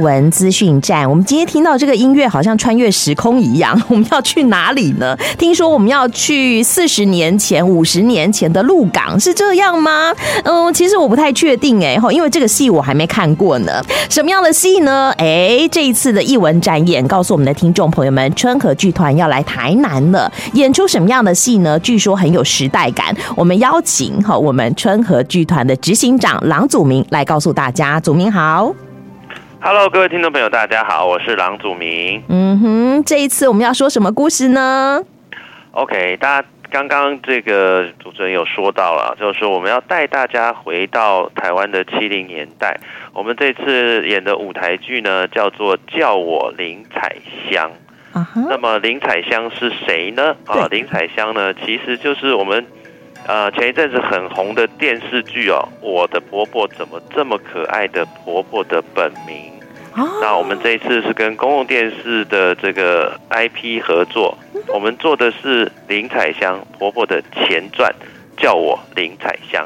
文资讯站。我们今天听到这个音乐，好像穿越时空一样。我们要去哪里呢？听说我们要去四十年前、五十年前的鹿港，是这样吗？嗯，其实我不太确定哎，因为这个戏我还没看过呢。什么样的戏呢？哎，这一次的艺文展演告诉我们的听众朋友们，春和剧团要来台南了，演出什么样的戏呢？据说很有时代感。我们邀请哈我们春和剧团的执行长郎祖明来告诉大家。祖明好。Hello，各位听众朋友，大家好，我是郎祖明。嗯哼，这一次我们要说什么故事呢？OK，大家刚刚这个主持人有说到了，就是说我们要带大家回到台湾的七零年代。我们这次演的舞台剧呢，叫做《叫我林采香》。Uh -huh. 那么林采香是谁呢？啊，林采香呢，其实就是我们。呃，前一阵子很红的电视剧哦，我的婆婆怎么这么可爱的婆婆的本名。哦，那我们这一次是跟公共电视的这个 IP 合作，我们做的是林采香婆婆的前传，叫我林采香。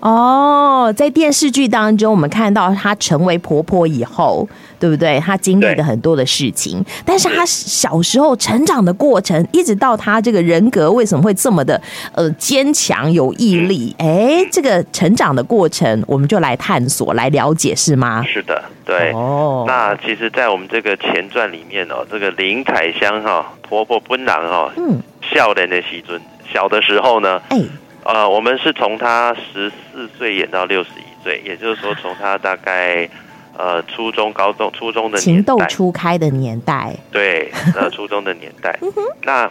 哦，在电视剧当中，我们看到她成为婆婆以后，对不对？他经历了很多的事情，但是他小时候成长的过程，一直到他这个人格为什么会这么的呃坚强有毅力？哎，这个成长的过程，我们就来探索、来了解，是吗？是的，对。哦，那其实，在我们这个前传里面哦，这个林采香哈、哦，婆婆本人哈，嗯，少年的时阵，小的时候呢，哎。呃，我们是从他十四岁演到六十一岁，也就是说，从他大概呃初中、高中、初中的年代，情窦初开的年代，对，呃，初中的年代。那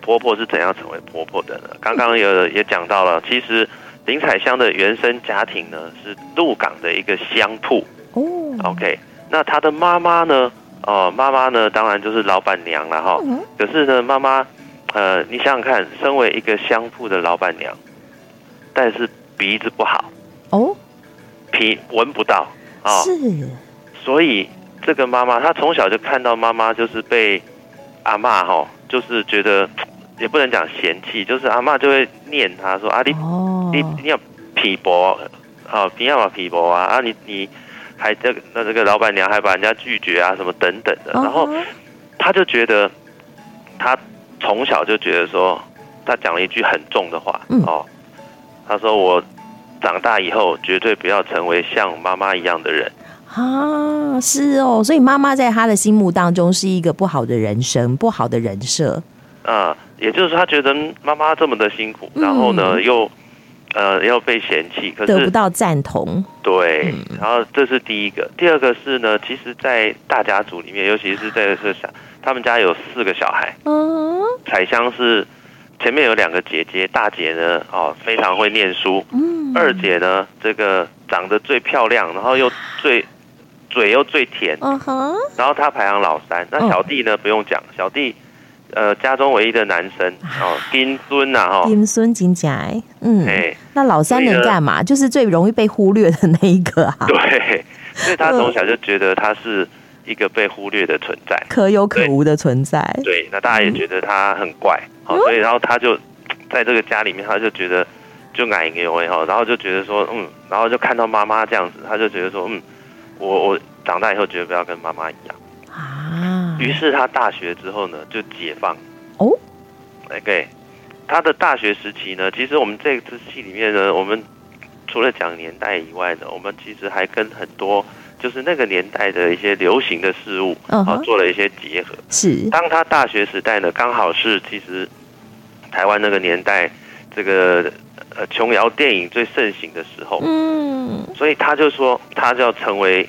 婆婆是怎样成为婆婆的呢？刚刚有也讲到了，其实林采香的原生家庭呢是鹿港的一个商铺哦。OK，那她的妈妈呢？哦、呃，妈妈呢，当然就是老板娘了哈。可是呢，妈妈。呃，你想想看，身为一个商铺的老板娘，但是鼻子不好哦，鼻闻不到啊、哦，是，所以这个妈妈她从小就看到妈妈就是被阿嬷哈，就是觉得也不能讲嫌弃，就是阿嬷就会念她说啊，你、哦、你你要皮薄啊，你要把皮薄啊，啊你你还这个那这个老板娘还把人家拒绝啊什么等等的，然后她就觉得她。从小就觉得说，他讲了一句很重的话、嗯、哦。他说：“我长大以后绝对不要成为像妈妈一样的人。”啊，是哦，所以妈妈在他的心目当中是一个不好的人生，不好的人设。啊，也就是说，他觉得妈妈这么的辛苦，然后呢，嗯、又呃要被嫌弃，可是得不到赞同。对，然后这是第一个。第二个是呢，其实，在大家族里面，尤其是在这小。他们家有四个小孩，嗯，彩香是前面有两个姐姐，大姐呢，哦，非常会念书，嗯，二姐呢，这个长得最漂亮，然后又最 嘴又最甜，嗯哼，然后她排行老三，那小弟呢，不用讲，小弟，呃，家中唯一的男生，哦，金孙呐，哈，金孙金家，嗯，哎，那老三能干嘛？就是最容易被忽略的那一个啊，对，所以他从 小就觉得他是。一个被忽略的存在，可有可无的存在。对，那大家也觉得他很怪，好、嗯，所以然后他就在这个家里面，他就觉得就矮一点哈，然后就觉得说，嗯，然后就看到妈妈这样子，他就觉得说，嗯，我我长大以后绝对不要跟妈妈一样啊。于是他大学之后呢，就解放哦。OK，他的大学时期呢，其实我们这次戏里面呢，我们除了讲年代以外呢，我们其实还跟很多。就是那个年代的一些流行的事物啊，uh. 做了一些结合。是，当他大学时代呢，刚好是其实台湾那个年代这个呃琼瑶电影最盛行的时候。嗯，所以他就说，他就要成为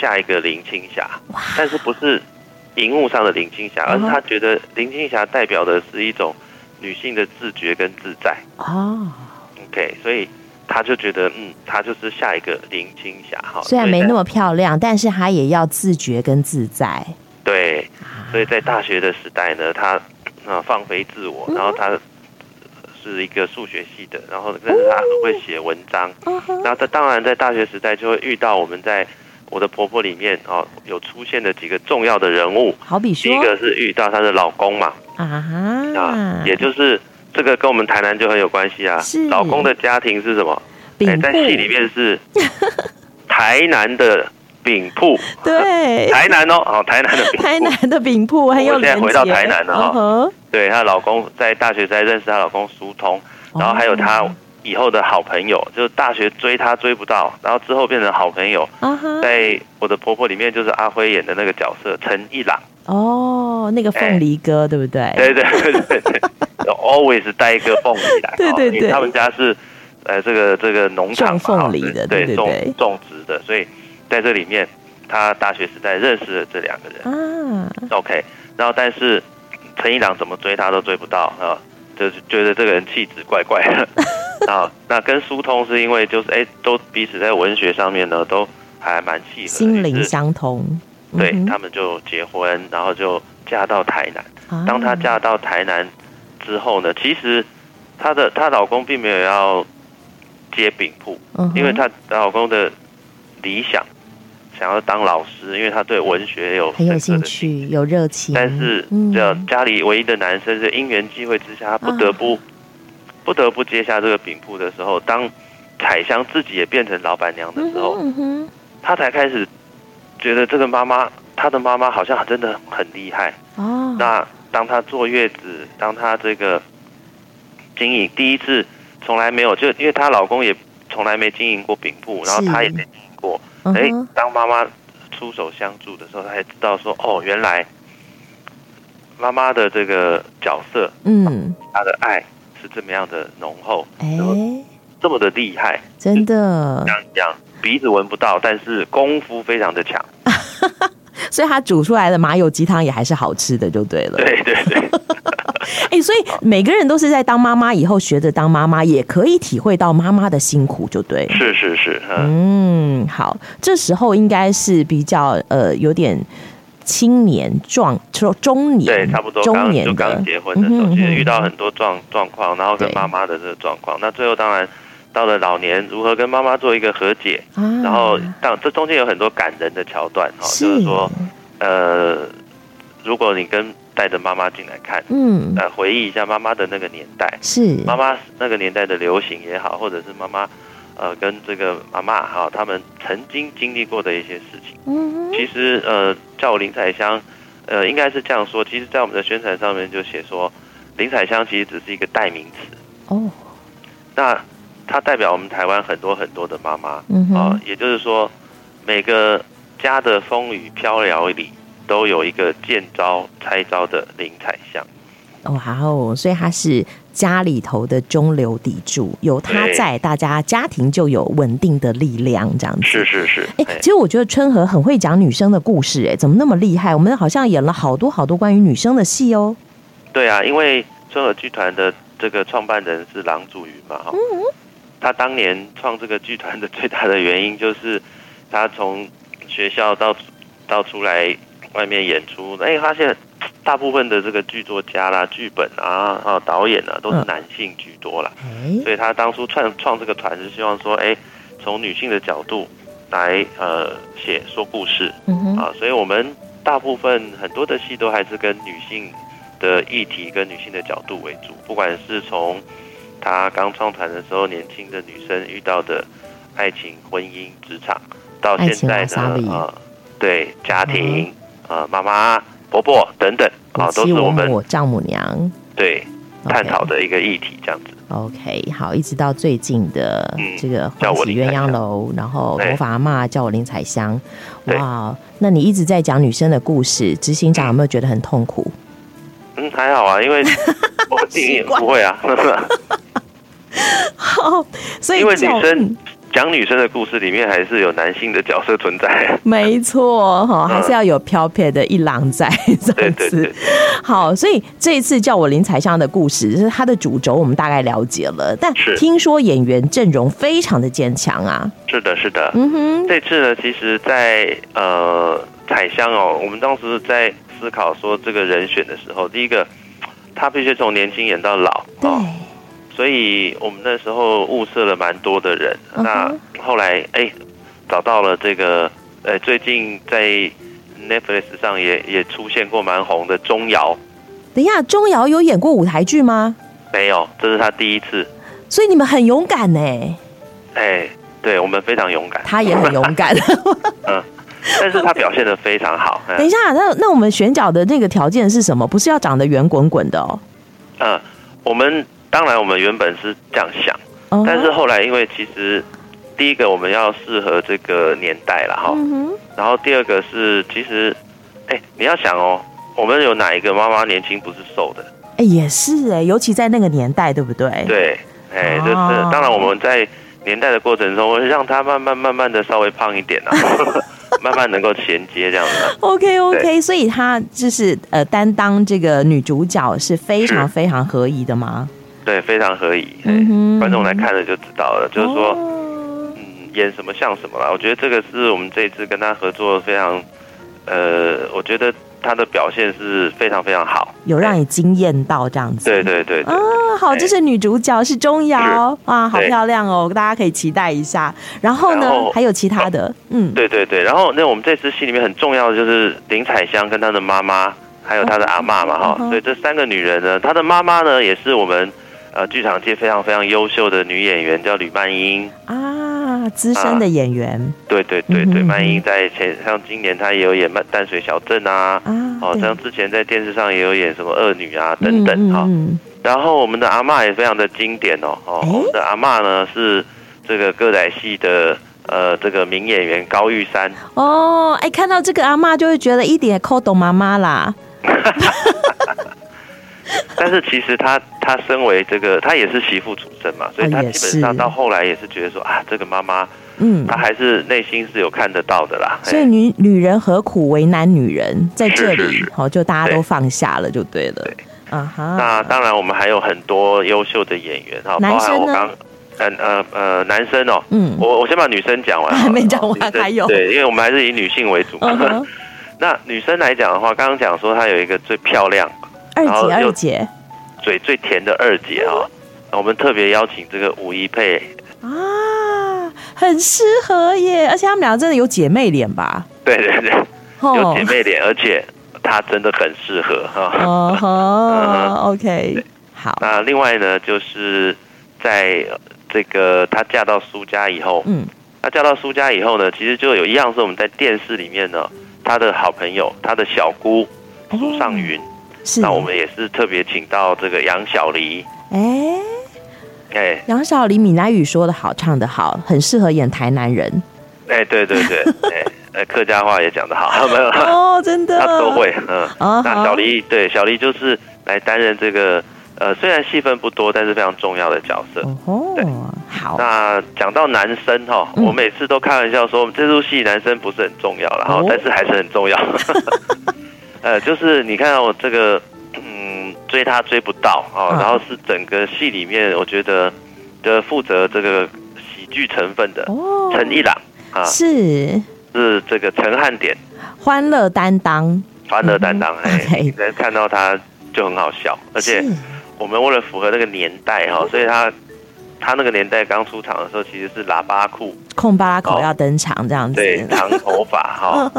下一个林青霞。但是不是荧幕上的林青霞，而是他觉得林青霞代表的是一种女性的自觉跟自在。哦，OK，所以。他就觉得，嗯，他就是下一个林青霞哈。虽然没那么漂亮，但是他也要自觉跟自在。对，所以在大学的时代呢，他啊放飞自我，然后他是一个数学系的，然后但是他很会写文章。那他当然在大学时代就会遇到我们在我的婆婆里面哦有出现的几个重要的人物，好比说，第一个是遇到她的老公嘛，啊，也就是。这个跟我们台南就很有关系啊！老公的家庭是什么？哎，在戏里面是 台南的饼铺，对，台南哦，哦，台南的饼铺，台南的饼铺很有。我现在回到台南了哈、对，她老公在大学在认识她老公苏通，然后还有她以后的好朋友，就是大学追她追不到，然后之后变成好朋友。Uh-huh. 在我的婆婆里面，就是阿辉演的那个角色陈一郎。哦，那个凤梨哥、欸、对不对？对对对对对 ，always 带一个凤梨来。对对对，他们家是呃这个这个农场种凤梨的，对对对，种种植的，所以在这里面，他大学时代认识了这两个人啊。OK，然后但是陈一郎怎么追他都追不到啊，就是觉得这个人气质怪怪的 啊。那跟疏通是因为就是哎，都彼此在文学上面呢都还蛮契合，心灵相通。对，他们就结婚，然后就嫁到台南。当她嫁到台南之后呢，其实她的她老公并没有要接饼铺，因为她老公的理想想要当老师，因为他对文学有很有兴趣，有热情。但是这家里唯一的男生是因缘际会之下，他不得不不得不接下这个饼铺的时候，当彩香自己也变成老板娘的时候，她才开始。觉得这个妈妈，她的妈妈好像真的很厉害哦。那当她坐月子，当她这个经营第一次，从来没有就，因为她老公也从来没经营过饼铺，然后她也没经营过。哎，当妈妈出手相助的时候，她才知道说，哦，原来妈妈的这个角色，嗯，她的爱是这么样的浓厚，哎，这么的厉害，真的这样这样。鼻子闻不到，但是功夫非常的强，所以他煮出来的麻油鸡汤也还是好吃的，就对了。对对对。哎、欸，所以每个人都是在当妈妈以后学着当妈妈，也可以体会到妈妈的辛苦，就对。是是是。嗯，好，这时候应该是比较呃有点青年壮说中年，对，差不多中年就刚结婚的时候，其实遇到很多状状况，然后跟妈妈的这个状况，那最后当然。到了老年，如何跟妈妈做一个和解？啊、然后，当这中间有很多感人的桥段哈，就是说，呃，如果你跟带着妈妈进来看，嗯，来回忆一下妈妈的那个年代，是妈妈那个年代的流行也好，或者是妈妈呃跟这个妈妈哈，他们曾经经历过的一些事情。嗯，其实呃，叫我林采香，呃，应该是这样说。其实，在我们的宣传上面就写说，林采香其实只是一个代名词。哦，那。它代表我们台湾很多很多的妈妈，嗯啊，也就是说，每个家的风雨飘摇里，都有一个见招拆招的林采香。哇哦，所以他是家里头的中流砥柱，有他在，大家家庭就有稳定的力量，这样子。是是是。哎，其实我觉得春和很会讲女生的故事，哎，怎么那么厉害？我们好像演了好多好多关于女生的戏哦。对啊，因为春和剧团的这个创办人是郎祖筠嘛，哈。嗯。他当年创这个剧团的最大的原因，就是他从学校到到出来外面演出，哎，发现大部分的这个剧作家啦、剧本啊、啊导演啊，都是男性居多啦。所以他当初创创这个团，是希望说，哎，从女性的角度来呃写说故事啊。所以我们大部分很多的戏都还是跟女性的议题跟女性的角度为主，不管是从。他刚创团的时候，年轻的女生遇到的爱情、婚姻、职场，到现在呢，呃，对家庭，呃，妈妈、婆婆等等，啊，都是我们丈母娘。对探讨的一个议题，这样子。OK，好，一直到最近的这个欢喜鸳鸯楼，然后魔法阿嬷叫我林彩香，哇，那你一直在讲女生的故事，执行长有没有觉得很痛苦？嗯，还好啊，因为 我也不会啊。好，所以因为女生讲女生的故事里面，还是有男性的角色存在。没错，哈，还是要有飘撇的一郎在这样子。好，所以这一次叫我林采香的故事，就是它的主轴，我们大概了解了。但听说演员阵容非常的坚强啊。是的，是的。嗯哼，这次呢，其实在，在呃采香哦，我们当时在思考说这个人选的时候，第一个，他必须从年轻演到老。对。所以我们那时候物色了蛮多的人，uh -huh. 那后来哎找到了这个，呃最近在 Netflix 上也也出现过蛮红的钟瑶。等一下，钟瑶有演过舞台剧吗？没有，这是他第一次。所以你们很勇敢呢。哎，对我们非常勇敢。他也很勇敢。嗯，但是他表现的非常好。等一下，那那我们选角的那个条件是什么？不是要长得圆滚滚的哦。嗯，我们当然我们原本是这样想，嗯、但是后来因为其实第一个我们要适合这个年代了哈，嗯、然后第二个是其实，哎，你要想哦，我们有哪一个妈妈年轻不是瘦的？哎，也是哎，尤其在那个年代，对不对？对，哎，就是、哦、当然我们在年代的过程中，让她慢慢慢慢的稍微胖一点啊。慢慢能够衔接这样子，OK OK，所以她就是呃担当这个女主角是非常非常合宜的吗？对，非常合宜，观众来看了就知道了，就是说，嗯，演什么像什么啦。我觉得这个是我们这一次跟她合作非常，呃，我觉得。他的表现是非常非常好，有让你惊艳到这样子。对对对，对。啊，好，这是女主角是钟瑶。啊，好漂亮哦，大家可以期待一下。然后呢，后还有其他的，嗯，对对对。然后那我们这次戏里面很重要的就是林采香跟她的妈妈，还有她的阿妈嘛哈，所以这三个女人呢，她的妈妈呢也是我们呃剧场界非常非常优秀的女演员，叫吕曼英。啊。资深的演员，啊、对对对对，曼英在前像今年她也有演《淡水小镇》啊，哦，像之前在电视上也有演什么恶女啊等等哈。然后我们的阿嬷也非常的经典哦，哦，我们的阿嬷呢是这个歌仔戏的呃这个名演员高玉山。哦，哎，看到这个阿嬷就会觉得一点扣懂妈妈啦。但是其实他他身为这个他也是媳妇出身嘛，所以他基本上到后来也是觉得说啊，这个妈妈，嗯，他还是内心是有看得到的啦。所以女女人何苦为难女人，在这里哦，就大家都放下了就对了。对，啊哈。那当然我们还有很多优秀的演员哈，包含我刚呃呃呃男生哦，嗯，我我先把女生讲完，还 没讲完，还有对，因为我们还是以女性为主嘛。那女生来讲的话，刚刚讲说她有一个最漂亮。二姐，二姐，嘴最甜的二姐哈，我们特别邀请这个吴一佩啊，很适合耶，而且他们两个真的有姐妹脸吧？对对对，有姐妹脸，而且她真的很适合哈。哦，OK，好。那另外呢，就是在这个她嫁到苏家以后，嗯，她嫁到苏家以后呢，其实就有一样是我们在电视里面呢，她的好朋友，她的小姑苏尚云。是。那我们也是特别请到这个杨小黎，哎。哎、欸，杨、欸、小黎闽南语说的好，唱的好，很适合演台南人。哎、欸，对对对，哎、欸，客家话也讲得好，没有。哦，真的，他都会，嗯，哦、那小黎对小黎就是来担任这个，呃，虽然戏份不多，但是非常重要的角色。哦，对，好。那讲到男生哈，嗯、我每次都开玩笑说，这出戏男生不是很重要，然后、哦、但是还是很重要。呃，就是你看我这个，嗯，追他追不到啊，然后是整个戏里面，我觉得的负责这个喜剧成分的陈一郎啊，是。是这个陈汉典，欢乐担当，欢乐担当，哎，能看到他就很好笑，而且我们为了符合那个年代哈，所以他他那个年代刚出场的时候，其实是喇叭裤，空巴拉口要登场这样子，对，长头发哈。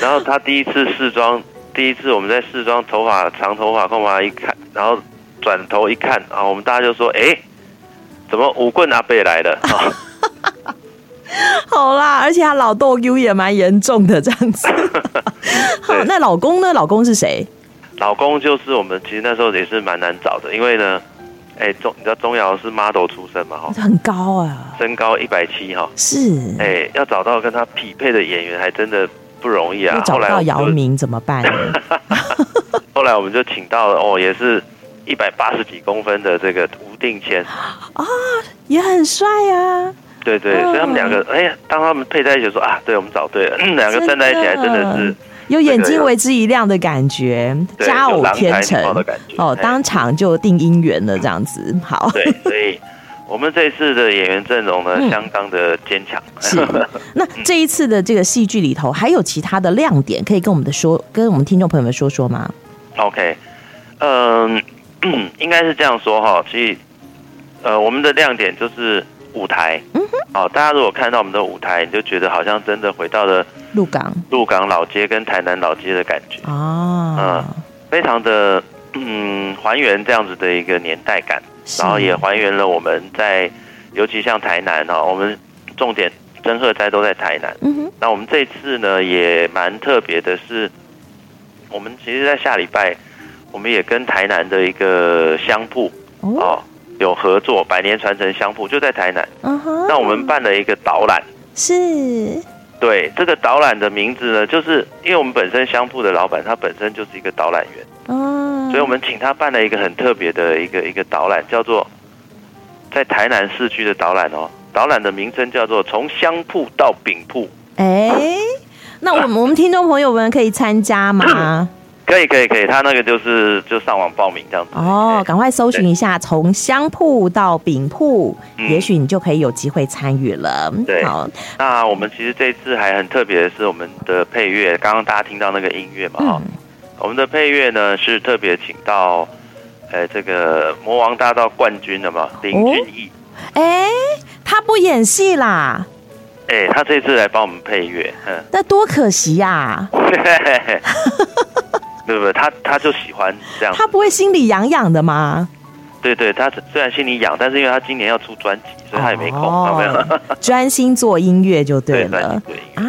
然后他第一次试妆，第一次我们在试妆，头发长头发，空发一看，然后转头一看啊，我们大家就说：“哎，怎么五棍阿贝来了？”好啦，而且他老逗 U 也蛮严重的这样子。好，那老公呢？老公是谁？老公就是我们，其实那时候也是蛮难找的，因为呢，哎，钟你知道钟瑶是 model 出身嘛？哈，很高啊，身高一百七哈，是哎，要找到跟他匹配的演员，还真的。不容易啊！找不到姚明怎么办？后来我们就请到了哦，也是一百八十几公分的这个吴定谦啊，也很帅啊。对对，所以他们两个，哎呀，当他们配在一起说啊，对，我们找对了，两个站在一起还真的是有眼睛为之一亮的感觉，佳偶天成哦，当场就定姻缘了，这样子好。对，所以。我们这一次的演员阵容呢，相当的坚强。是，那这一次的这个戏剧里头，还有其他的亮点，可以跟我们的说，跟我们听众朋友们说说吗？OK，嗯，应该是这样说哈。其实，呃，我们的亮点就是舞台。嗯哼。哦，大家如果看到我们的舞台，你就觉得好像真的回到了鹿港、鹿港老街跟台南老街的感觉。哦。嗯，非常的嗯，还原这样子的一个年代感。然后也还原了我们在，尤其像台南哈，我们重点曾贺斋都在台南。嗯哼，那我们这次呢也蛮特别的是，我们其实，在下礼拜，我们也跟台南的一个香铺哦，哦有合作，百年传承香铺就在台南。嗯哼，那我们办了一个导览，是，对，这个导览的名字呢，就是因为我们本身香铺的老板他本身就是一个导览员，哦，所以我们请他办了一个很特别的一个一个导览，叫做在台南市区的导览哦。导览的名称叫做从香铺到饼铺。哎，那我们我们听众朋友们可以参加吗？可以可以可以，他那个就是就上网报名这样子。哦，赶快搜寻一下，从香铺到饼铺，嗯、也许你就可以有机会参与了。对，好。那我们其实这次还很特别的是，我们的配乐，刚刚大家听到那个音乐嘛，哈、嗯，我们的配乐呢是特别请到，呃，这个魔王大道冠军的嘛，林俊逸。哎、哦。他不演戏啦，哎、欸，他这次来帮我们配乐，嗯，那多可惜呀、啊！对不对？他他就喜欢这样，他不会心里痒痒的吗？对对，他虽然心里痒，但是因为他今年要出专辑，所以他也没空，好没有？专心做音乐就对了，对，对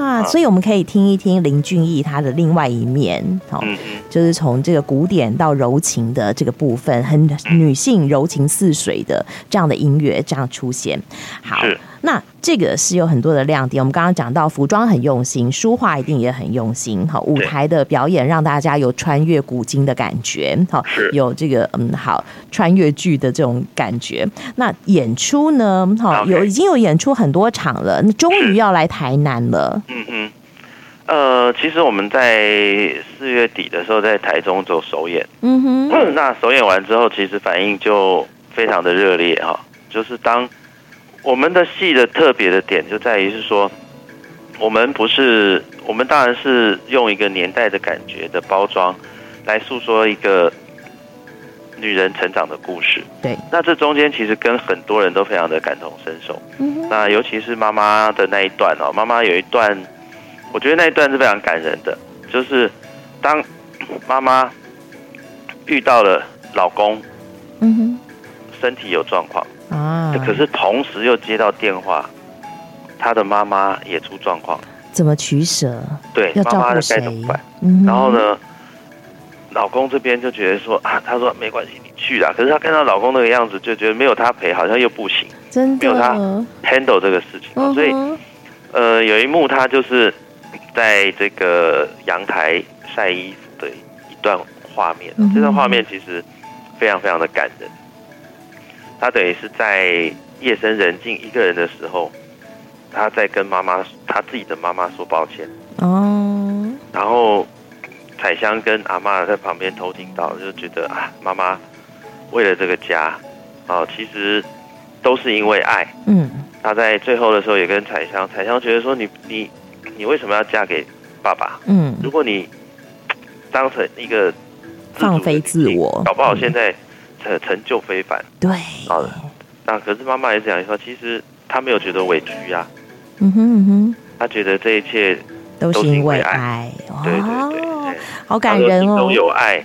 啊，所以我们可以听一听林俊逸他的另外一面，好、嗯，就是从这个古典到柔情的这个部分，很女性柔情似水的这样的音乐这样出现，好。那这个是有很多的亮点，我们刚刚讲到服装很用心，书画一定也很用心，好，舞台的表演让大家有穿越古今的感觉，好，有这个嗯好穿越剧的这种感觉。那演出呢，好有已经有演出很多场了，那终于要来台南了。嗯嗯，呃，其实我们在四月底的时候在台中做首演，嗯哼，那首演完之后，其实反应就非常的热烈哈，就是当。我们的戏的特别的点就在于是说，我们不是，我们当然是用一个年代的感觉的包装，来诉说一个女人成长的故事。对，那这中间其实跟很多人都非常的感同身受。嗯，那尤其是妈妈的那一段哦，妈妈有一段，我觉得那一段是非常感人的，就是当妈妈遇到了老公，嗯哼，身体有状况。啊！可是同时又接到电话，他的妈妈也出状况，怎么取舍？对，妈妈的该怎么办？嗯、然后呢，老公这边就觉得说啊，他说没关系，你去啦。可是他看到老公那个样子，就觉得没有他陪好像又不行，真的没有他 handle 这个事情。嗯、所以，呃，有一幕他就是在这个阳台晒衣服的一段画面，嗯、这段画面其实非常非常的感人。他等于是在夜深人静一个人的时候，他在跟妈妈，他自己的妈妈说抱歉。哦。然后彩香跟阿妈在旁边偷听到，就觉得啊，妈妈为了这个家，哦，其实都是因为爱。嗯。他在最后的时候也跟彩香，彩香觉得说你你你为什么要嫁给爸爸？嗯。如果你当成一个放飞自我，搞不好现在。成成就非凡，对，好的。那可是妈妈也讲说，其实她没有觉得委屈呀、啊，嗯哼嗯哼，她觉得这一切都是因为爱，对对对，好感人哦。都有爱，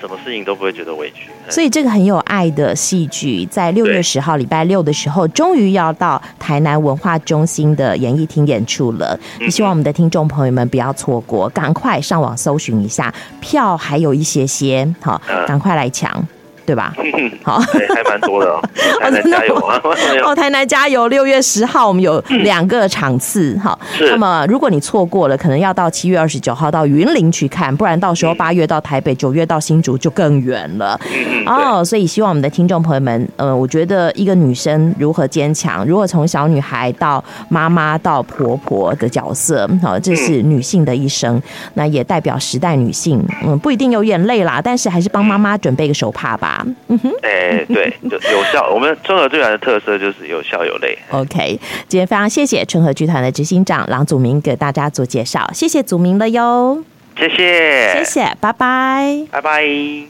什么事情都不会觉得委屈。所以这个很有爱的戏剧，在六月十号礼拜六的时候，终于要到台南文化中心的演艺厅演出了。希望我们的听众朋友们不要错过，赶快上网搜寻一下，票还有一些些，好，赶快来抢。对吧？好，还蛮多的哦。台南加油啊！哦，台南加油！六月十号我们有两个场次，好。那么如果你错过了，可能要到七月二十九号到云林去看，不然到时候八月到台北，九月到新竹就更远了。哦，所以希望我们的听众朋友们，呃，我觉得一个女生如何坚强，如何从小女孩到妈妈到婆婆的角色，好，这是女性的一生，那也代表时代女性。嗯，不一定有眼泪啦，但是还是帮妈妈准备个手帕吧。嗯哼，哎，对，就有效。我们春和剧团的特色就是有笑有泪。OK，今天非常谢谢春和剧团的执行长郎祖明给大家做介绍，谢谢祖明了哟。谢谢，谢谢，拜拜，拜拜。